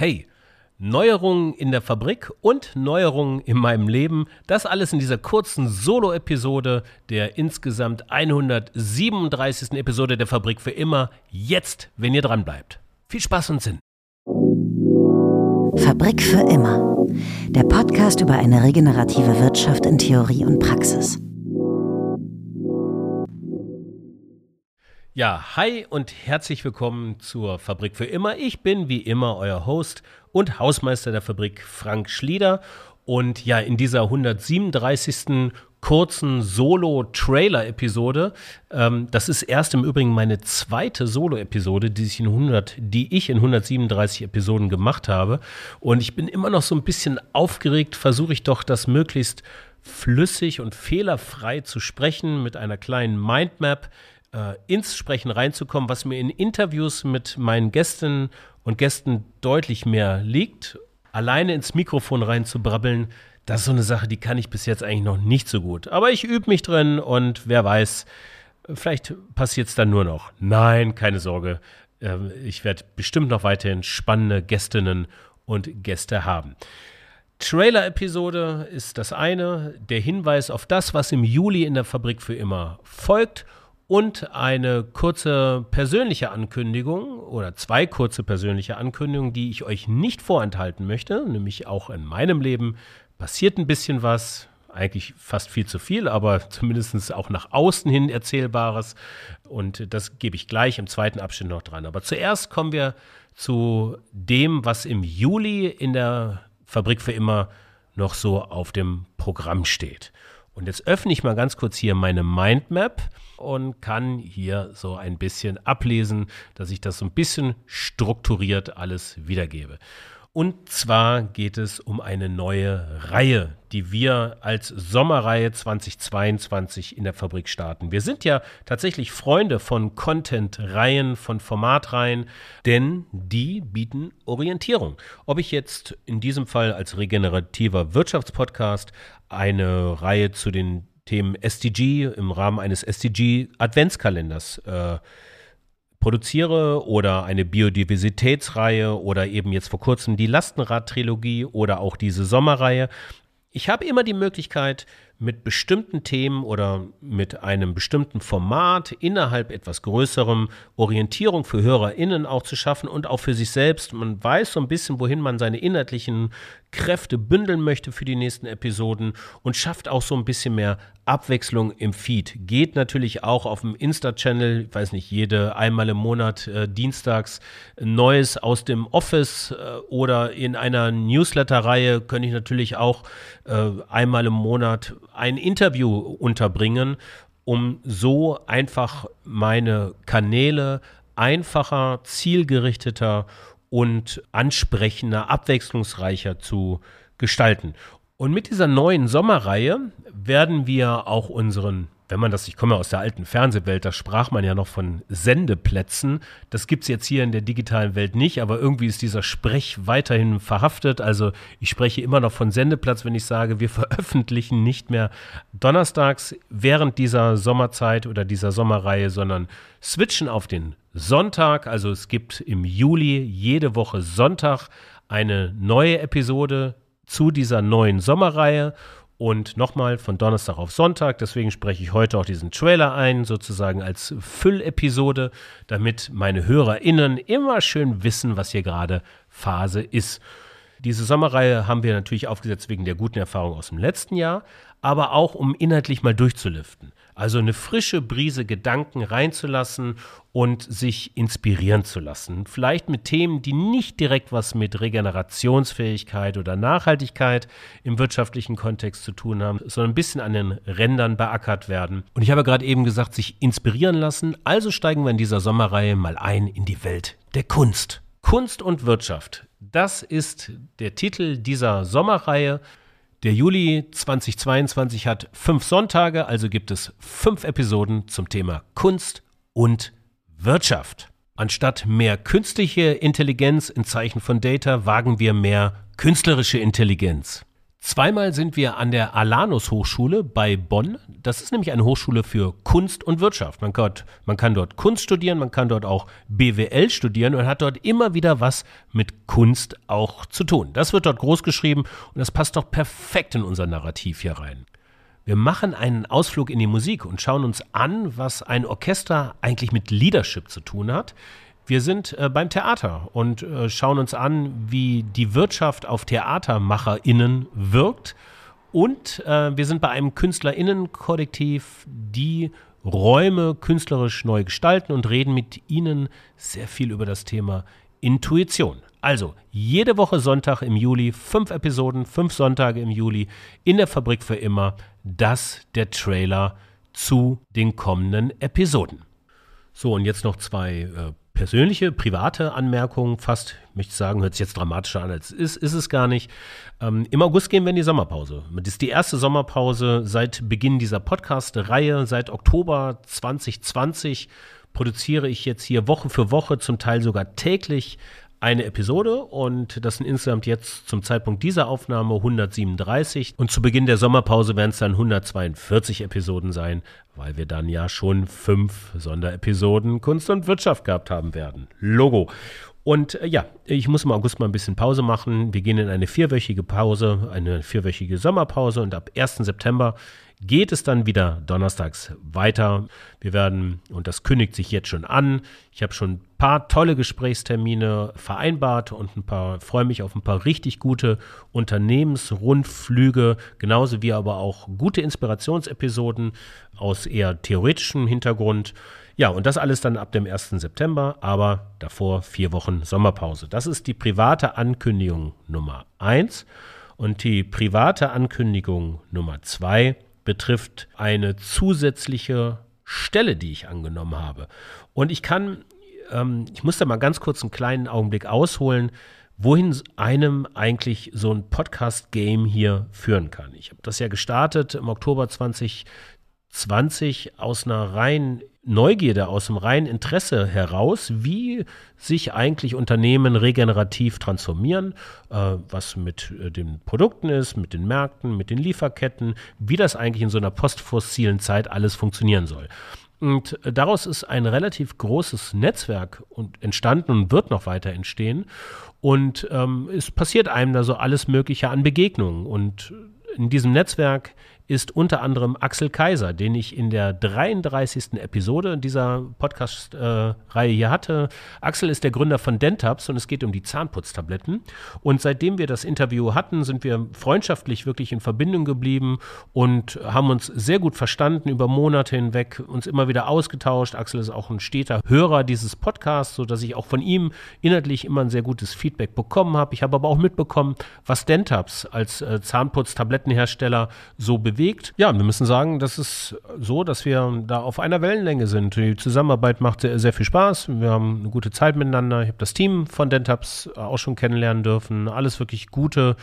Hey, Neuerungen in der Fabrik und Neuerungen in meinem Leben, das alles in dieser kurzen Solo-Episode der insgesamt 137. Episode der Fabrik für immer, jetzt, wenn ihr dran bleibt. Viel Spaß und Sinn. Fabrik für immer. Der Podcast über eine regenerative Wirtschaft in Theorie und Praxis. Ja, hi und herzlich willkommen zur Fabrik für immer. Ich bin wie immer euer Host und Hausmeister der Fabrik Frank Schlieder. Und ja, in dieser 137. kurzen Solo-Trailer-Episode, ähm, das ist erst im Übrigen meine zweite Solo-Episode, die, ich in 100, die ich in 137 Episoden gemacht habe. Und ich bin immer noch so ein bisschen aufgeregt, versuche ich doch das möglichst flüssig und fehlerfrei zu sprechen mit einer kleinen Mindmap äh, ins Sprechen reinzukommen, was mir in Interviews mit meinen Gästen und Gästen deutlich mehr liegt. Alleine ins Mikrofon reinzubrabbeln, das ist so eine Sache, die kann ich bis jetzt eigentlich noch nicht so gut. Aber ich übe mich drin und wer weiß, vielleicht passiert es dann nur noch. Nein, keine Sorge. Ähm, ich werde bestimmt noch weiterhin spannende Gästinnen und Gäste haben. Trailer-Episode ist das eine, der Hinweis auf das, was im Juli in der Fabrik für immer folgt und eine kurze persönliche Ankündigung oder zwei kurze persönliche Ankündigungen, die ich euch nicht vorenthalten möchte, nämlich auch in meinem Leben passiert ein bisschen was, eigentlich fast viel zu viel, aber zumindest auch nach außen hin erzählbares und das gebe ich gleich im zweiten Abschnitt noch dran. Aber zuerst kommen wir zu dem, was im Juli in der Fabrik für immer noch so auf dem Programm steht. Und jetzt öffne ich mal ganz kurz hier meine Mindmap und kann hier so ein bisschen ablesen, dass ich das so ein bisschen strukturiert alles wiedergebe. Und zwar geht es um eine neue Reihe, die wir als Sommerreihe 2022 in der Fabrik starten. Wir sind ja tatsächlich Freunde von Content-Reihen, von Formatreihen, denn die bieten Orientierung. Ob ich jetzt in diesem Fall als regenerativer Wirtschaftspodcast eine Reihe zu den Themen SDG im Rahmen eines SDG-Adventskalenders äh, produziere oder eine Biodiversitätsreihe oder eben jetzt vor kurzem die Lastenrad-Trilogie oder auch diese Sommerreihe. Ich habe immer die Möglichkeit, mit bestimmten Themen oder mit einem bestimmten Format innerhalb etwas Größerem Orientierung für HörerInnen auch zu schaffen und auch für sich selbst. Man weiß so ein bisschen, wohin man seine inhaltlichen Kräfte bündeln möchte für die nächsten Episoden und schafft auch so ein bisschen mehr Abwechslung im Feed. Geht natürlich auch auf dem Insta-Channel, ich weiß nicht, jede einmal im Monat äh, dienstags Neues aus dem Office äh, oder in einer Newsletter-Reihe könnte ich natürlich auch äh, einmal im Monat ein Interview unterbringen, um so einfach meine Kanäle einfacher, zielgerichteter und ansprechender, abwechslungsreicher zu gestalten. Und mit dieser neuen Sommerreihe werden wir auch unseren, wenn man das, ich komme aus der alten Fernsehwelt, da sprach man ja noch von Sendeplätzen. Das gibt es jetzt hier in der digitalen Welt nicht, aber irgendwie ist dieser Sprech weiterhin verhaftet. Also ich spreche immer noch von Sendeplatz, wenn ich sage, wir veröffentlichen nicht mehr donnerstags während dieser Sommerzeit oder dieser Sommerreihe, sondern switchen auf den Sonntag. Also es gibt im Juli jede Woche Sonntag eine neue Episode zu dieser neuen Sommerreihe und nochmal von Donnerstag auf Sonntag. Deswegen spreche ich heute auch diesen Trailer ein, sozusagen als Füllepisode, damit meine HörerInnen immer schön wissen, was hier gerade Phase ist. Diese Sommerreihe haben wir natürlich aufgesetzt wegen der guten Erfahrung aus dem letzten Jahr, aber auch um inhaltlich mal durchzulüften. Also eine frische Brise Gedanken reinzulassen und sich inspirieren zu lassen. Vielleicht mit Themen, die nicht direkt was mit Regenerationsfähigkeit oder Nachhaltigkeit im wirtschaftlichen Kontext zu tun haben, sondern ein bisschen an den Rändern beackert werden. Und ich habe gerade eben gesagt, sich inspirieren lassen. Also steigen wir in dieser Sommerreihe mal ein in die Welt der Kunst. Kunst und Wirtschaft. Das ist der Titel dieser Sommerreihe. Der Juli 2022 hat fünf Sonntage, also gibt es fünf Episoden zum Thema Kunst und Wirtschaft. Anstatt mehr künstliche Intelligenz in Zeichen von Data wagen wir mehr künstlerische Intelligenz. Zweimal sind wir an der Alanus Hochschule bei Bonn. Das ist nämlich eine Hochschule für Kunst und Wirtschaft. Man kann, man kann dort Kunst studieren, man kann dort auch BWL studieren und hat dort immer wieder was mit Kunst auch zu tun. Das wird dort groß geschrieben und das passt doch perfekt in unser Narrativ hier rein. Wir machen einen Ausflug in die Musik und schauen uns an, was ein Orchester eigentlich mit Leadership zu tun hat. Wir sind äh, beim Theater und äh, schauen uns an, wie die Wirtschaft auf TheatermacherInnen wirkt. Und äh, wir sind bei einem KünstlerInnen-Kollektiv, die Räume künstlerisch neu gestalten und reden mit ihnen sehr viel über das Thema Intuition. Also, jede Woche Sonntag im Juli, fünf Episoden, fünf Sonntage im Juli in der Fabrik für immer. Das der Trailer zu den kommenden Episoden. So, und jetzt noch zwei äh, persönliche, private Anmerkung, fast, möchte ich sagen, hört sich jetzt dramatischer an, als es ist, ist es gar nicht. Ähm, Im August gehen wir in die Sommerpause. Das ist die erste Sommerpause seit Beginn dieser Podcast-Reihe, seit Oktober 2020 produziere ich jetzt hier Woche für Woche, zum Teil sogar täglich eine Episode und das sind insgesamt jetzt zum Zeitpunkt dieser Aufnahme 137 und zu Beginn der Sommerpause werden es dann 142 Episoden sein, weil wir dann ja schon fünf Sonderepisoden Kunst und Wirtschaft gehabt haben werden. Logo. Und äh, ja, ich muss im August mal ein bisschen Pause machen. Wir gehen in eine vierwöchige Pause, eine vierwöchige Sommerpause und ab 1. September geht es dann wieder donnerstags weiter. Wir werden, und das kündigt sich jetzt schon an, ich habe schon ein paar tolle Gesprächstermine vereinbart und ein paar, freue mich auf ein paar richtig gute Unternehmensrundflüge, genauso wie aber auch gute Inspirationsepisoden aus eher theoretischem Hintergrund. Ja, und das alles dann ab dem 1. September, aber davor vier Wochen Sommerpause. Das ist die private Ankündigung Nummer eins. Und die private Ankündigung Nummer zwei betrifft eine zusätzliche Stelle, die ich angenommen habe. Und ich kann, ähm, ich muss da mal ganz kurz einen kleinen Augenblick ausholen, wohin einem eigentlich so ein Podcast-Game hier führen kann. Ich habe das ja gestartet im Oktober 2020 aus einer rein Neugierde, aus dem reinen Interesse heraus, wie sich eigentlich Unternehmen regenerativ transformieren, äh, was mit äh, den Produkten ist, mit den Märkten, mit den Lieferketten, wie das eigentlich in so einer postfossilen Zeit alles funktionieren soll. Und äh, daraus ist ein relativ großes Netzwerk und entstanden und wird noch weiter entstehen. Und ähm, es passiert einem da so alles Mögliche an Begegnungen. Und in diesem Netzwerk ist unter anderem Axel Kaiser, den ich in der 33. Episode dieser Podcast-Reihe hier hatte. Axel ist der Gründer von Dentabs und es geht um die Zahnputztabletten. Und seitdem wir das Interview hatten, sind wir freundschaftlich wirklich in Verbindung geblieben und haben uns sehr gut verstanden über Monate hinweg, uns immer wieder ausgetauscht. Axel ist auch ein steter Hörer dieses Podcasts, sodass ich auch von ihm inhaltlich immer ein sehr gutes Feedback bekommen habe. Ich habe aber auch mitbekommen, was Dentabs als äh, Zahnputztablettenhersteller so bewegt bewegt. Ja, wir müssen sagen, das ist so, dass wir da auf einer Wellenlänge sind. Die Zusammenarbeit macht sehr, viel Spaß. Wir haben eine gute Zeit miteinander. Ich habe das Team von Dentabs auch schon kennenlernen dürfen. Alles wirklich gute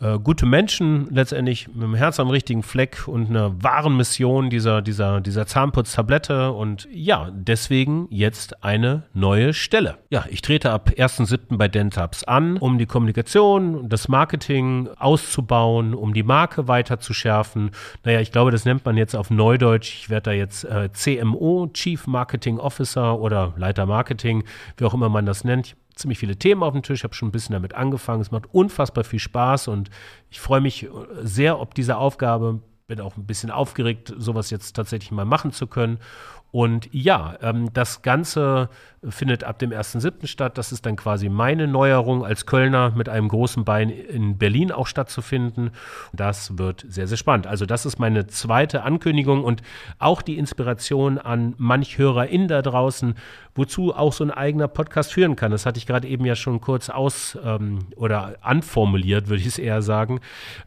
äh, gute Menschen letztendlich mit dem Herz am richtigen Fleck und einer wahren Mission dieser, dieser, dieser Zahnputztablette. Und ja, deswegen jetzt eine neue Stelle. Ja, ich trete ab 1.7. bei Dentabs an, um die Kommunikation, das Marketing auszubauen, um die Marke weiter zu schärfen. Naja, ich glaube, das nennt man jetzt auf Neudeutsch. Ich werde da jetzt äh, CMO, Chief Marketing Officer oder Leiter Marketing, wie auch immer man das nennt ziemlich viele Themen auf dem Tisch, habe schon ein bisschen damit angefangen. Es macht unfassbar viel Spaß und ich freue mich sehr ob diese Aufgabe. Bin auch ein bisschen aufgeregt, sowas jetzt tatsächlich mal machen zu können. Und ja, ähm, das Ganze findet ab dem 1.7. statt. Das ist dann quasi meine Neuerung als Kölner mit einem großen Bein in Berlin auch stattzufinden. Das wird sehr, sehr spannend. Also das ist meine zweite Ankündigung und auch die Inspiration an manch HörerInnen da draußen, wozu auch so ein eigener Podcast führen kann. Das hatte ich gerade eben ja schon kurz aus ähm, oder anformuliert, würde ich es eher sagen.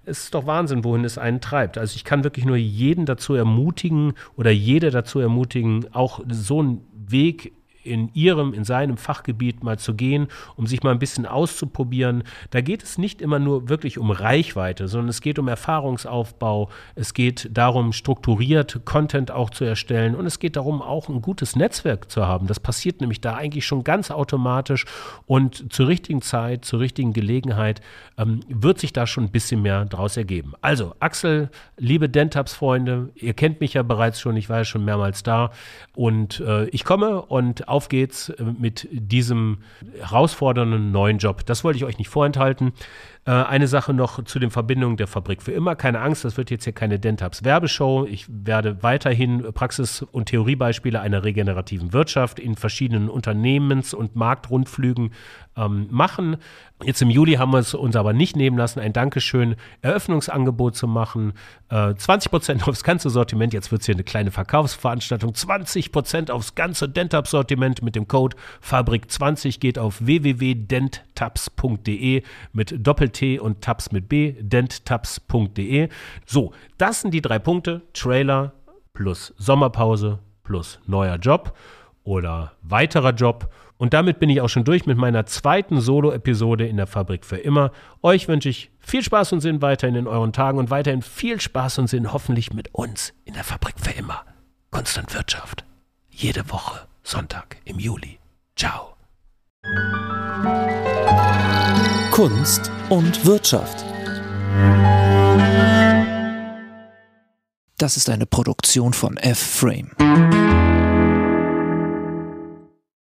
Es ist doch Wahnsinn, wohin es einen treibt. Also ich kann wirklich nur jeden dazu ermutigen oder jede dazu ermutigen, auch so einen Weg in ihrem, in seinem Fachgebiet mal zu gehen, um sich mal ein bisschen auszuprobieren. Da geht es nicht immer nur wirklich um Reichweite, sondern es geht um Erfahrungsaufbau, es geht darum, strukturiert Content auch zu erstellen und es geht darum, auch ein gutes Netzwerk zu haben. Das passiert nämlich da eigentlich schon ganz automatisch und zur richtigen Zeit, zur richtigen Gelegenheit ähm, wird sich da schon ein bisschen mehr draus ergeben. Also, Axel, liebe Dentaps-Freunde, ihr kennt mich ja bereits schon, ich war ja schon mehrmals da und äh, ich komme und auf geht's äh, mit diesem herausfordernden neuen Job. Das wollte ich euch nicht vorenthalten. Äh, eine Sache noch zu den Verbindungen der Fabrik für immer. Keine Angst, das wird jetzt hier keine Dentabs Werbeshow. Ich werde weiterhin Praxis- und Theoriebeispiele einer regenerativen Wirtschaft in verschiedenen Unternehmens- und Marktrundflügen ähm, machen. Jetzt im Juli haben wir es uns aber nicht nehmen lassen, ein Dankeschön Eröffnungsangebot zu machen. Äh, 20 Prozent aufs ganze Sortiment. Jetzt wird es hier eine kleine Verkaufsveranstaltung. 20 Prozent aufs ganze Dentab-Sortiment mit dem Code Fabrik20 geht auf www.denttabs.de mit Doppel T und Tabs mit B, denttabs.de. So, das sind die drei Punkte. Trailer plus Sommerpause plus neuer Job oder weiterer Job. Und damit bin ich auch schon durch mit meiner zweiten Solo-Episode in der Fabrik für immer. Euch wünsche ich viel Spaß und Sinn weiterhin in euren Tagen und weiterhin viel Spaß und Sinn hoffentlich mit uns in der Fabrik für immer. Konstant Wirtschaft. Jede Woche Sonntag im Juli. Ciao. Kunst und Wirtschaft. Das ist eine Produktion von F-Frame.